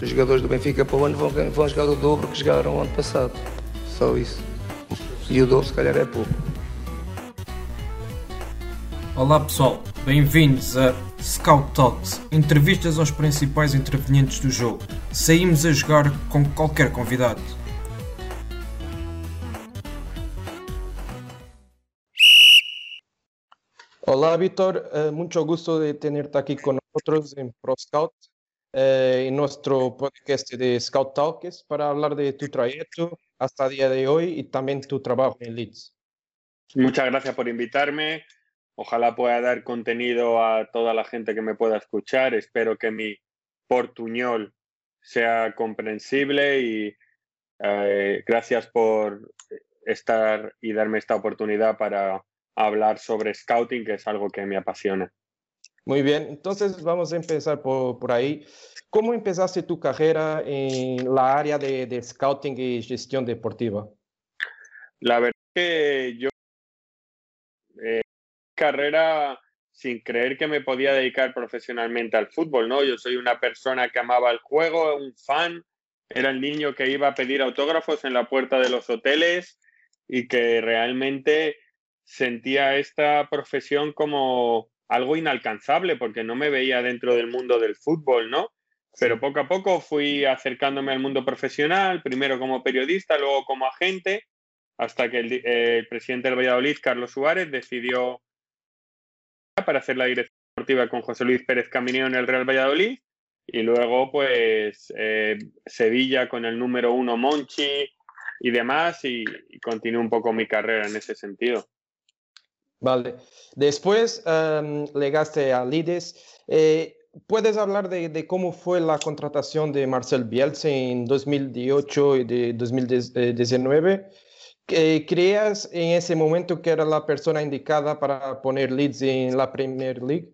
Os jogadores do Benfica para o ano vão, vão jogar o dobro que jogaram o ano passado. Só isso. E o dobro se calhar é pouco. Olá pessoal, bem-vindos a Scout Talks, entrevistas aos principais intervenientes do jogo. Saímos a jogar com qualquer convidado. Hola Víctor, eh, mucho gusto de tenerte aquí con nosotros en Pro Scout, eh, en nuestro podcast de Scout Talks para hablar de tu trayecto hasta el día de hoy y también tu trabajo en Leeds. Muchas gracias por invitarme. Ojalá pueda dar contenido a toda la gente que me pueda escuchar. Espero que mi portuñol sea comprensible y eh, gracias por estar y darme esta oportunidad para hablar sobre scouting, que es algo que me apasiona. Muy bien, entonces vamos a empezar por, por ahí. ¿Cómo empezaste tu carrera en la área de, de scouting y gestión deportiva? La verdad que yo eh, carrera sin creer que me podía dedicar profesionalmente al fútbol, ¿no? Yo soy una persona que amaba el juego, un fan, era el niño que iba a pedir autógrafos en la puerta de los hoteles y que realmente sentía esta profesión como algo inalcanzable porque no me veía dentro del mundo del fútbol, ¿no? Pero poco a poco fui acercándome al mundo profesional, primero como periodista, luego como agente, hasta que el, eh, el presidente del Valladolid, Carlos Suárez, decidió para hacer la dirección deportiva con José Luis Pérez Camineo en el Real Valladolid y luego pues eh, Sevilla con el número uno Monchi y demás y, y continué un poco mi carrera en ese sentido. Vale. Después um, llegaste a Leeds. Eh, ¿Puedes hablar de, de, cómo fue la contratación de Marcel Bielsa en 2018 y de 2019? ¿Creías en ese momento que era la persona indicada para poner Leeds en la Premier League?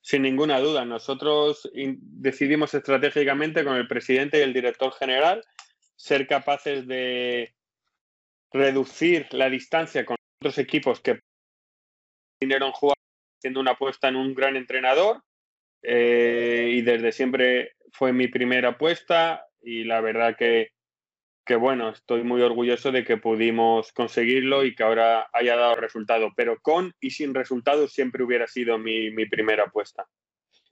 Sin ninguna duda. Nosotros decidimos estratégicamente con el presidente y el director general ser capaces de reducir la distancia con otros equipos que dinero en haciendo una apuesta en un gran entrenador eh, y desde siempre fue mi primera apuesta y la verdad que, que, bueno, estoy muy orgulloso de que pudimos conseguirlo y que ahora haya dado resultado, pero con y sin resultados siempre hubiera sido mi, mi primera apuesta.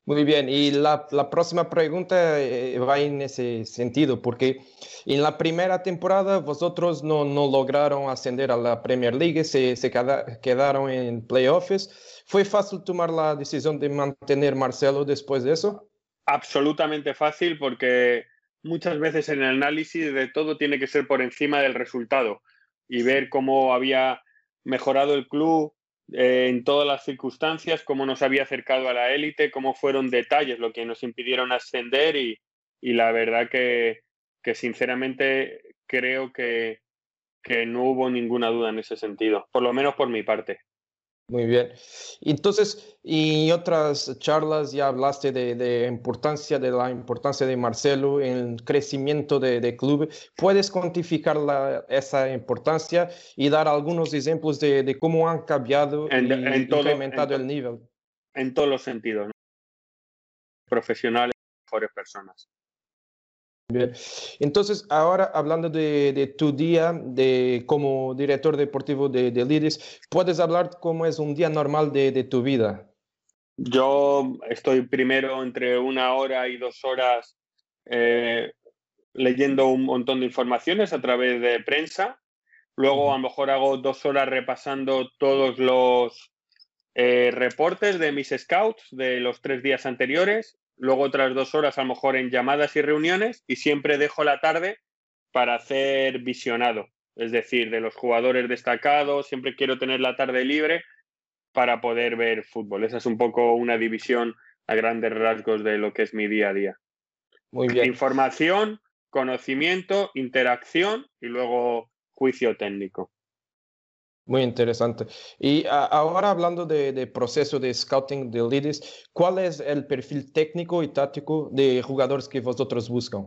Muy bien, y la, la próxima pregunta eh, va en ese sentido, porque en la primera temporada vosotros no, no lograron ascender a la Premier League, se, se quedaron en playoffs. ¿Fue fácil tomar la decisión de mantener Marcelo después de eso? Absolutamente fácil, porque muchas veces en el análisis de todo tiene que ser por encima del resultado y ver cómo había mejorado el club, en todas las circunstancias, cómo nos había acercado a la élite, cómo fueron detalles lo que nos impidieron ascender y, y la verdad que, que sinceramente creo que, que, no hubo ninguna duda en ese sentido, por lo menos por mi parte. Muy bien. Entonces, y otras charlas ya hablaste de, de importancia, de la importancia de Marcelo en el crecimiento de, de club. ¿Puedes cuantificar la, esa importancia y dar algunos ejemplos de, de cómo han cambiado en, y en todo, incrementado en el nivel? En todos los sentidos. ¿no? Profesionales, mejores personas. Bien. Entonces, ahora hablando de, de, tu día de, como director deportivo de, de ¿puedes hablar cómo es un día normal de, de, tu vida? Yo estoy primero entre una hora y dos horas eh, leyendo un montón de informaciones a través de prensa. Luego a lo mejor hago dos horas repasando todos los eh, reportes de mis scouts de los tres días anteriores luego otras dos horas a lo mejor en llamadas y reuniones y siempre dejo la tarde para hacer visionado, es decir, de los jugadores destacados, siempre quiero tener la tarde libre para poder ver fútbol. Esa es un poco una división a grandes rasgos de lo que es mi día a día. Muy bien. Información, conocimiento, interacción y luego juicio técnico. Muy interesante. Y a- ahora hablando de, de proceso de scouting de Leeds, ¿cuál es el perfil técnico y táctico de jugadores que vosotros buscan?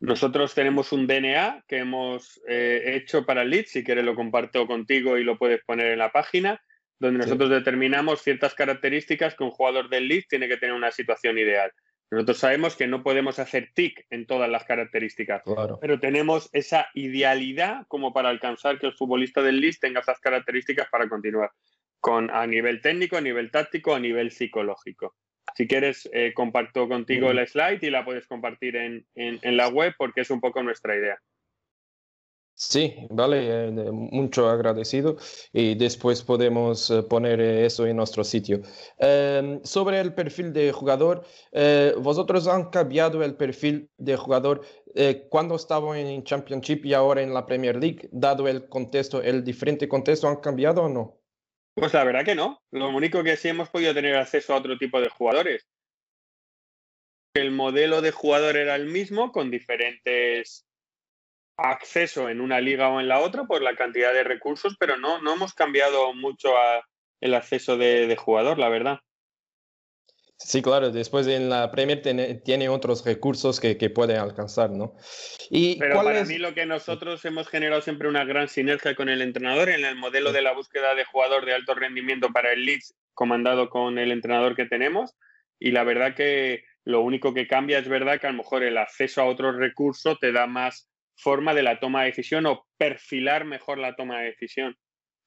Nosotros tenemos un DNA que hemos eh, hecho para el Leeds, si quieres lo comparto contigo y lo puedes poner en la página, donde Sí. nosotros determinamos ciertas características que un jugador del Leeds tiene que tener una situación ideal. Nosotros sabemos que no podemos hacer tic en todas las características, Claro. pero tenemos esa idealidad como para alcanzar que el futbolista del Leeds tenga esas características para continuar con, a nivel técnico, a nivel táctico, a nivel psicológico. Si quieres, eh, comparto contigo bien. la slide y la puedes compartir en, en- en la web porque es un poco nuestra idea. Sí, vale, eh, mucho agradecido y después podemos eh, poner eh, eso en nuestro sitio. Em, sobre el perfil de jugador, vosotros han cambiado el perfil de jugador cuando estaban en Championship y ahora en la Premier League, dado el contexto, el diferente contexto, ¿han cambiado o no? Pues la verdad que no. Lo único que sí hemos podido tener acceso a otro tipo de jugadores. El modelo de jugador era el mismo, con diferentes acceso en una liga o en la otra por la cantidad de recursos, pero no, no hemos cambiado mucho a- el acceso de, de jugador, la verdad. Sí, claro, después en la Premier tiene, tiene otros recursos que, que puede alcanzar, ¿no? ¿Y Pero para es- mí lo que nosotros hemos generado siempre una gran sinergia con el entrenador en el modelo de la búsqueda de jugador de alto rendimiento para el Leeds, comandado con el entrenador que tenemos. Y la verdad que lo único que cambia es verdad que a lo mejor el acceso a otros recursos te da más forma de la toma de decisión o perfilar mejor la toma de decisión.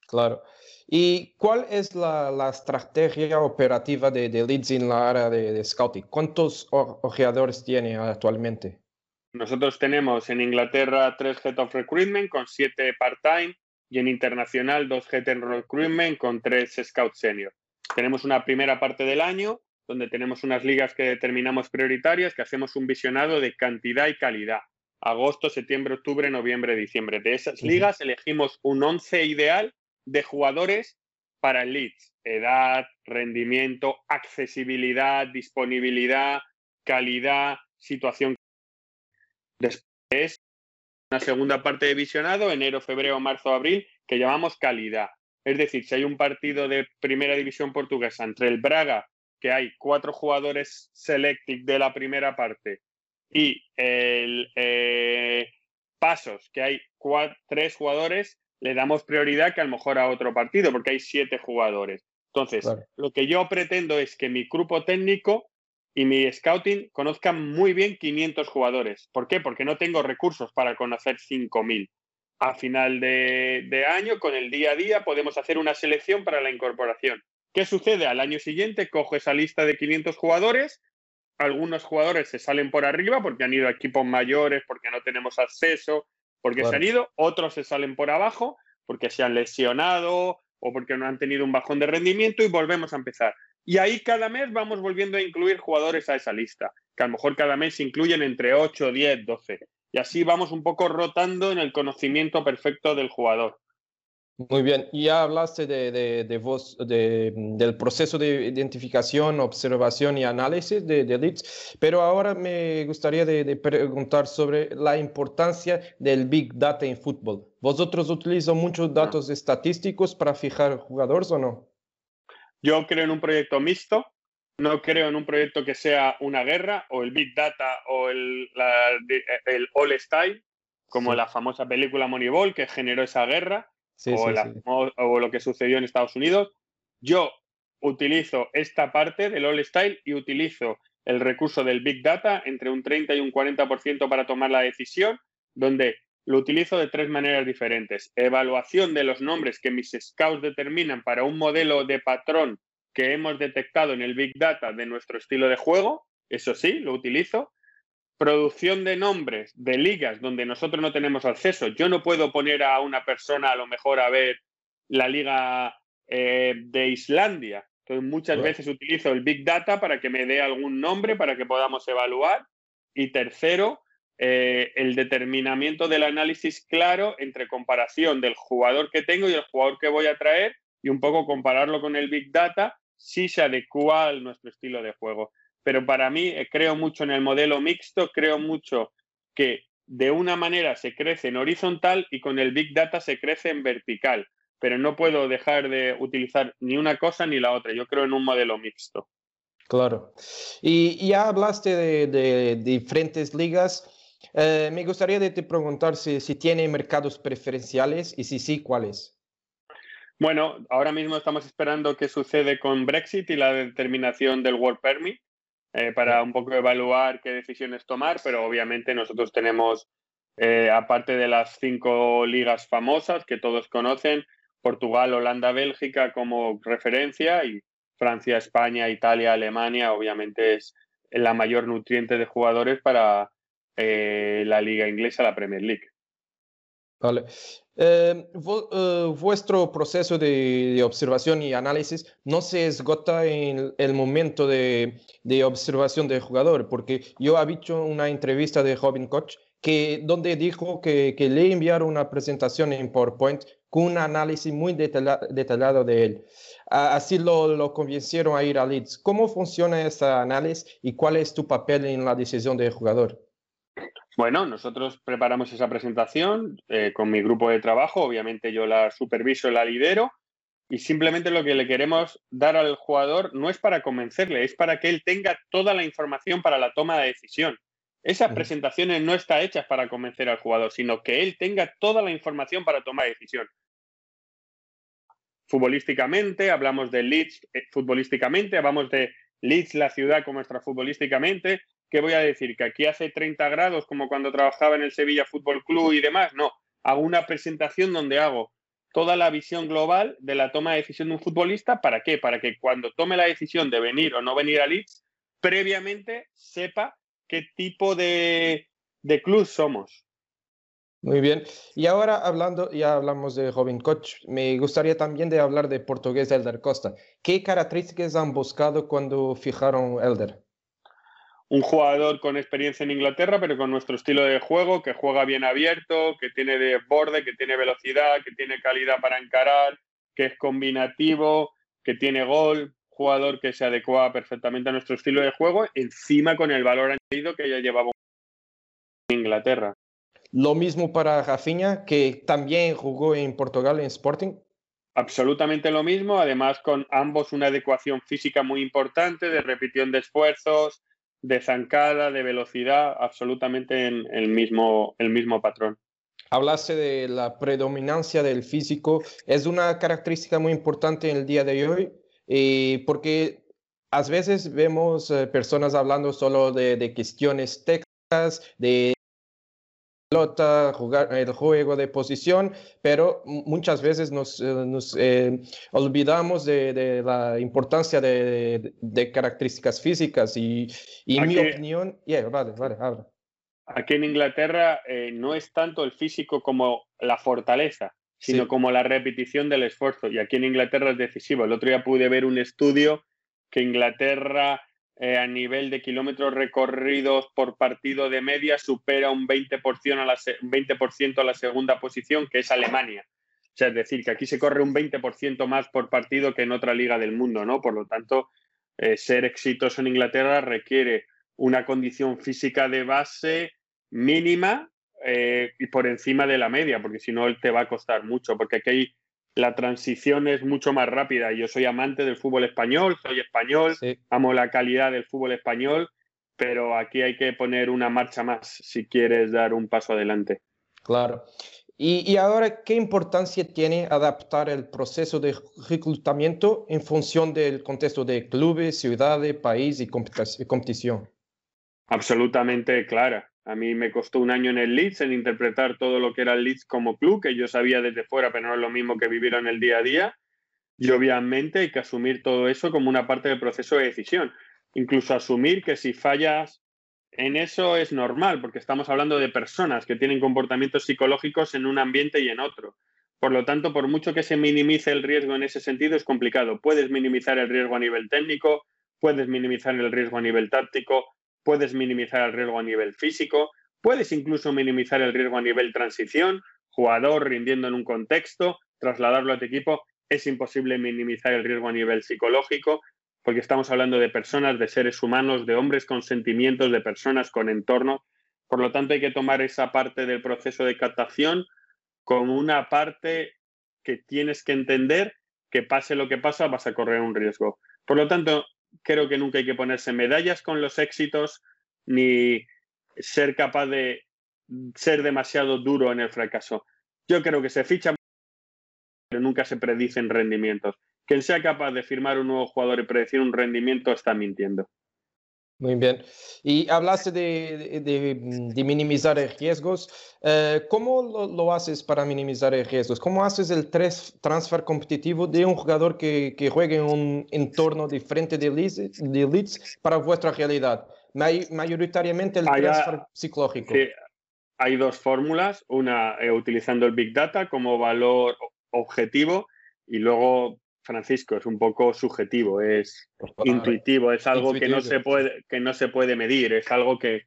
Claro. ¿Y cuál es la, la estrategia operativa de, de Leeds en la área de, de scouting? ¿Cuántos ojeadores tiene actualmente? Nosotros tenemos en Inglaterra tres Head of Recruitment con siete part-time y en internacional dos Head of Recruitment con tres Scout Senior. Tenemos una primera parte del año donde tenemos unas ligas que determinamos prioritarias, que hacemos un visionado de cantidad y calidad. Agosto, septiembre, octubre, noviembre, diciembre. De esas ligas elegimos un 11 ideal de jugadores para el Leeds. Edad, rendimiento, accesibilidad, disponibilidad, calidad, situación Después, una segunda parte de visionado, enero, febrero, marzo, abril, que llamamos calidad. Es decir, si hay un partido de primera división portuguesa entre el Braga, que hay cuatro jugadores selected de la primera parte, y el eh, Pasos, que hay cua- tres jugadores, le damos prioridad que a lo mejor a otro partido, porque hay siete jugadores. Entonces, lo que yo pretendo es que mi grupo técnico y mi scouting conozcan muy bien 500 jugadores. ¿Por qué? Porque no tengo recursos para conocer 5.000. A final de, de año, con el día a día, podemos hacer una selección para la incorporación. ¿Qué sucede? Al año siguiente cojo esa lista de 500 jugadores, algunos jugadores se salen por arriba porque han ido a equipos mayores, porque no tenemos acceso, porque se han ido, otros se salen por abajo porque se han lesionado o porque no han tenido un bajón de rendimiento y volvemos a empezar. Y ahí cada mes vamos volviendo a incluir jugadores a esa lista, que a lo mejor cada mes se incluyen entre 8, 10, 12. Y así vamos un poco rotando en el conocimiento perfecto del jugador. Muy bien, ya hablaste de, de, de vos, de, del proceso de identificación, observación y análisis de, de leads, pero ahora me gustaría de, de preguntar sobre la importancia del Big Data en fútbol. ¿Vosotros utilizan muchos datos estadísticos para fijar jugadores o no? Yo creo en un proyecto mixto, no creo en un proyecto que sea una guerra o el Big Data o el, la- el All Style, como Sí. la famosa película Moneyball que generó esa guerra. Sí, o, sí, la- sí. o- o lo que sucedió en Estados Unidos. Yo utilizo esta parte del All Style y utilizo el recurso del Big Data entre un 30 y un 40% para tomar la decisión, donde lo utilizo de tres maneras diferentes. Evaluación de los nombres que mis scouts determinan para un modelo de patrón que hemos detectado en el Big Data de nuestro estilo de juego, eso sí, lo utilizo producción de nombres de ligas donde nosotros no tenemos acceso. Yo no puedo poner a una persona a lo mejor a ver la liga eh, de Islandia. Entonces muchas veces utilizo el Big Data para que me dé algún nombre para que podamos evaluar. Y tercero, eh, el determinamiento del análisis claro entre comparación del jugador que tengo y el jugador que voy a traer y un poco compararlo con el Big Data si se adecua a nuestro estilo de juego. Pero para mí eh, creo mucho en el modelo mixto, creo mucho que de una manera se crece en horizontal y con el Big Data se crece en vertical, pero no puedo dejar de utilizar ni una cosa ni la otra. Yo creo en un modelo mixto. Claro. Y ya hablaste de, diferentes ligas. Eh, me gustaría de te preguntar si, si tiene mercados preferenciales y si sí, ¿cuáles? Bueno, ahora mismo estamos esperando qué sucede con Brexit y la determinación del World Permit eh, para un poco evaluar qué decisiones tomar, pero obviamente nosotros tenemos, eh, aparte de las cinco ligas famosas que todos conocen, Portugal, Holanda, Bélgica como referencia y Francia, España, Italia, Alemania, obviamente es la mayor nutriente de jugadores para eh, la liga inglesa, la Premier League. Em, eh, vuestro proceso de, observación y análisis no se esgota en el momento de, observación del jugador, porque yo he visto una entrevista de Robin Koch que, donde dijo que, le enviaron una presentación en PowerPoint con un análisis muy detallado de él. Así lo, lo, convencieron a ir a Leeds. ¿Cómo funciona ese análisis y cuál es tu papel en la decisión del jugador? Bueno, nosotros preparamos esa presentación eh, con mi grupo de trabajo, obviamente yo la superviso, la lidero y simplemente lo que le queremos dar al jugador no es para convencerle, es para que él tenga toda la información para la toma de decisión. Esas presentaciones no están hechas para convencer al jugador, sino que él tenga toda la información para tomar decisión. Futbolísticamente, hablamos de Leeds eh, futbolísticamente, hablamos de Leeds, la ciudad como extra futbolísticamente, ¿qué voy a decir? ¿Que aquí hace 30 grados como cuando trabajaba en el Sevilla Fútbol Club y demás? No, hago una presentación donde hago toda la visión global de la toma de decisión de un futbolista. ¿Para qué? Para que cuando tome la decisión de venir o no venir a Leeds, previamente sepa qué tipo de, club somos. Muy bien. Y ahora hablando, ya hablamos de Robin Koch, me gustaría también de hablar de portugués Elder Costa. ¿Qué características han buscado cuando fijaron Elder? Un jugador con experiencia en Inglaterra, pero con nuestro estilo de juego, que juega bien abierto, que tiene desborde, que tiene velocidad, que tiene calidad para encarar, que es combinativo, que tiene gol, jugador que se adecua perfectamente a nuestro estilo de juego, encima con el valor añadido que ya llevaba en Inglaterra. Lo mismo para Rafinha, que también jugó en Portugal en Sporting. Absolutamente lo mismo, además con ambos una adecuación física muy importante, de repetición de esfuerzos, de zancada, de velocidad, absolutamente en el mismo, el mismo patrón. Hablaste de la predominancia del físico, es una característica muy importante en el día de hoy, eh, porque a veces vemos eh, personas hablando solo de, de cuestiones técnicas, de pelota, jugar el juego de posición, pero muchas veces nos, eh, eh, olvidamos de, la importancia de, características físicas y, en mi opinión, vale, vale, Aquí en Inglaterra eh, no es tanto el físico como la fortaleza, sino como la repetición del esfuerzo. Y aquí en Inglaterra es decisivo. El otro día pude ver un estudio que Inglaterra eh, a nivel de kilómetros recorridos por partido de media supera un 20%, a la, 20 a la segunda posición, que es Alemania. O sea, es decir, que aquí se corre un 20% más por partido que en otra liga del mundo, ¿no? Por lo tanto, eh, ser exitoso en Inglaterra requiere una condición física de base mínima eh, y por encima de la media, porque si no, te va a costar mucho, porque aquí hay la transición es mucho más rápida. Yo soy amante del fútbol español, soy español, amo la calidad del fútbol español, pero aquí hay que poner una marcha más si quieres dar un paso adelante. Claro. Y, ahora, ¿qué importancia tiene adaptar el proceso de reclutamiento en función del contexto de clubes, ciudades, país y competición? Absolutamente clara. A mí me costó un año en el Leeds en interpretar todo lo que era el Leeds como club, que yo sabía desde fuera, pero no es lo mismo que vivir en el día a día. Y obviamente hay que asumir todo eso como una parte del proceso de decisión. Incluso asumir que si fallas en eso es normal, porque estamos hablando de personas que tienen comportamientos psicológicos en un ambiente y en otro. Por lo tanto, por mucho que se minimice el riesgo en ese sentido, es complicado. Puedes minimizar el riesgo a nivel técnico, puedes minimizar el riesgo a nivel táctico, puedes minimizar el riesgo a nivel físico, puedes incluso minimizar el riesgo a nivel transición, jugador rindiendo en un contexto, trasladarlo a tu equipo, es imposible minimizar el riesgo a nivel psicológico, porque estamos hablando de personas, de seres humanos, de hombres con sentimientos, de personas con entorno. Por lo tanto, hay que tomar esa parte del proceso de captación como una parte que tienes que entender que pase lo que pasa, vas a correr un riesgo. Por lo tanto, creo que nunca hay que ponerse medallas con los éxitos ni ser capaz de ser demasiado duro en el fracaso. Yo creo que se ficha, pero nunca se predicen rendimientos. Quien sea capaz de firmar un nuevo jugador y predecir un rendimiento está mintiendo. Muy bien. Y hablaste de, de, minimizar riesgos. Eh, ¿Cómo lo, haces para minimizar riesgos? ¿Cómo haces el transfer competitivo de un jugador que, que juegue en un entorno diferente de Leeds, para vuestra realidad? mayoritariamente el transfer psicológico. hay dos fórmulas. Una eh, utilizando el Big Data como valor objetivo y luego Francisco, es un poco subjetivo, es intuitivo, es algo que no se puede, que no se puede medir, es algo que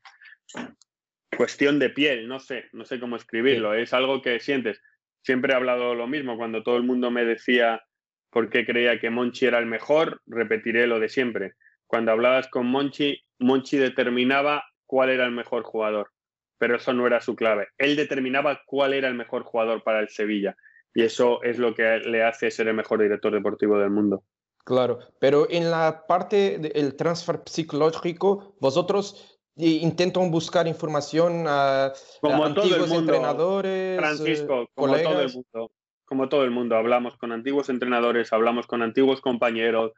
cuestión de piel, no sé, no sé cómo escribirlo, es algo que sientes. Siempre he hablado lo mismo, cuando todo el mundo me decía por qué creía que Monchi era el mejor, repetiré lo de siempre. Cuando hablabas con Monchi, Monchi determinaba cuál era el mejor jugador, pero eso no era su clave. Él determinaba cuál era el mejor jugador para el Sevilla y eso es lo que le hace ser el mejor director deportivo del mundo. Claro, pero en la parte del transfer psicológico, vosotros intentan buscar información a, como antiguos todo el mundo, entrenadores, Francisco, eh, como todo el mundo, como todo el mundo, hablamos con antiguos entrenadores, hablamos con antiguos compañeros,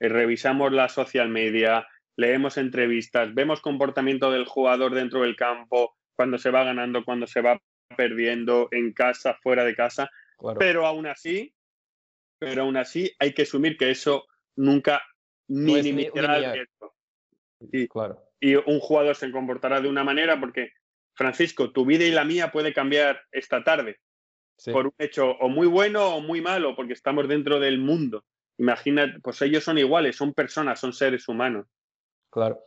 eh, revisamos la social media, leemos entrevistas, vemos comportamiento del jugador dentro del campo, cuando se va ganando, cuando se va perdiendo, en casa, fuera de casa. Pero aún así, pero aún así hay que asumir que eso nunca minimizará el riesgo. Y, claro. y un jugador se comportará de una manera porque, Francisco, tu vida y la mía puede cambiar esta tarde por un hecho o muy bueno o muy malo, porque estamos dentro del mundo. Imagina, pues ellos son iguales, son personas, son seres humanos. Claro.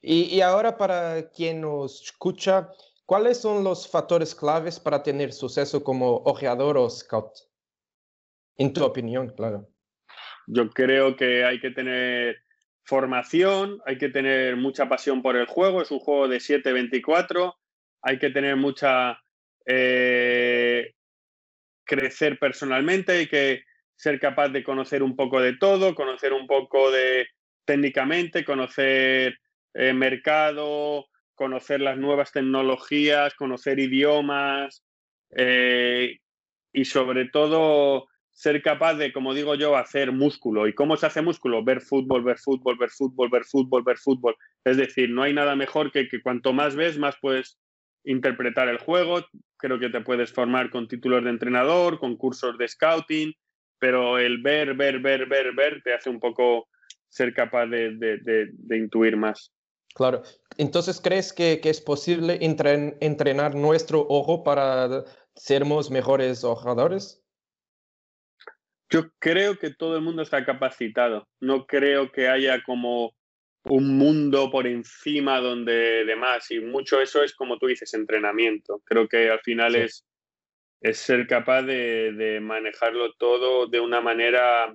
Y, y ahora para quien nos escucha, ¿Cuáles son los factores claves para tener suceso como ojeador o scout? En tu opinión, claro. Yo creo que hay que tener formación, hay que tener mucha pasión por el juego, es un juego de 7-24, hay que tener mucha... Eh, crecer personalmente, hay que ser capaz de conocer un poco de todo, conocer un poco de técnicamente, conocer eh, mercado, conocer las nuevas tecnologías, conocer idiomas eh, y sobre todo ser capaz de, como digo yo, hacer músculo. ¿Y cómo se hace músculo? Ver fútbol, ver fútbol, ver fútbol, ver fútbol, ver fútbol. Es decir, no hay nada mejor que que cuanto más ves, más puedes interpretar el juego. Creo que te puedes formar con títulos de entrenador, con cursos de scouting, pero el ver, ver, ver, ver, ver te hace un poco ser capaz de, de intuir más. Claro. Entonces, ¿crees que, es posible entrenar nuestro ojo para sermos mejores ojadores? Yo creo que todo el mundo está capacitado. No creo que haya como un mundo por encima donde demás. Y mucho eso es, como tú dices, entrenamiento. Creo que al final es, es ser capaz de, manejarlo todo de una manera,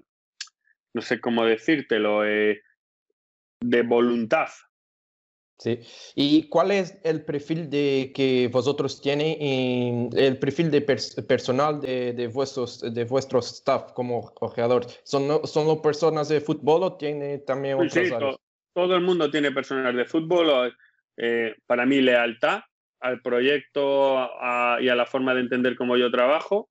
no sé cómo decírtelo, eh, de voluntad. Sí. ¿Y cuál es el perfil de que vosotros tienen, el perfil de personal de, de, vuestros, de vuestro staff como ojeador? ¿Son, ¿Son personas de fútbol o tiene también otras sí, todo el mundo tiene personas de fútbol. Eh, para mí, lealtad al proyecto y a la forma de entender cómo yo trabajo.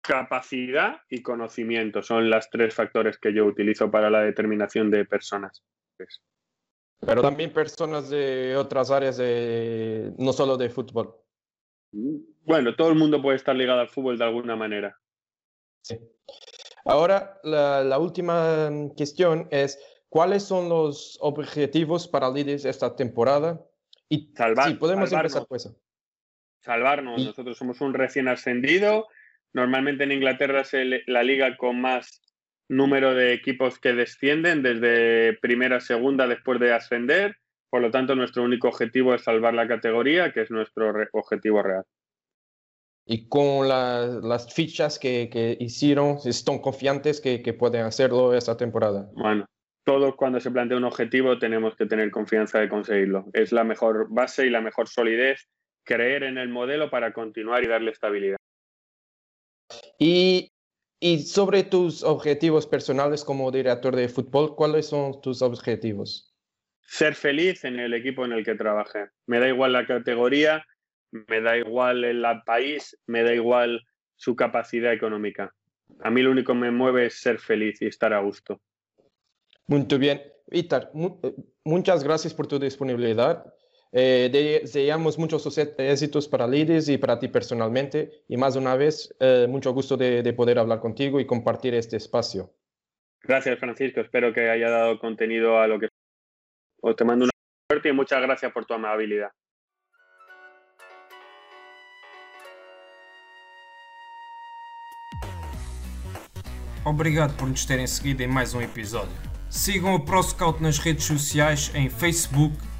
Capacidad y conocimiento son los tres factores que yo utilizo para la determinación de personas. Pero también personas de otras áreas, de, no solo de fútbol. Bueno, todo el mundo puede estar ligado al fútbol de alguna manera. Sí. Ahora, la, última cuestión es, ¿cuáles son los objetivos para líderes esta temporada? Y Salvar, sí, podemos salvarnos. empezar pues. Salvarnos. Nosotros somos un recién ascendido. Normalmente en Inglaterra es la liga con más número de equipos que descienden desde primera a segunda después de ascender. Por lo tanto, nuestro único objetivo es salvar la categoría, que es nuestro objetivo real. Y con las fichas que, hicieron, ¿están confiantes que, que, pueden hacerlo esta temporada? Bueno, todos cuando se plantea un objetivo tenemos que tener confianza de conseguirlo. Es la mejor base y la mejor solidez, creer en el modelo para continuar y darle estabilidad. Y, y sobre tus objetivos personales como director de fútbol, ¿cuáles son tus objetivos? Ser feliz en el equipo en el que trabajé. Me da igual la categoría, me da igual el país, me da igual su capacidad económica. A mí lo único que me mueve es ser feliz y estar a gusto. Muy bien. Víctor, eh, muchas gracias por tu disponibilidad. Eh, deseamos muchos éxitos para Lidis y para ti personalmente. Y más una vez, eh, mucho gusto de, de, poder hablar contigo y compartir este espacio. Gracias, Francisco. Espero que haya dado contenido a lo que... Os te mando una suerte y muchas gracias por tu amabilidad. Obrigado por nos terem seguido em mais um episódio. Sigam o ProScout nas redes sociais em Facebook,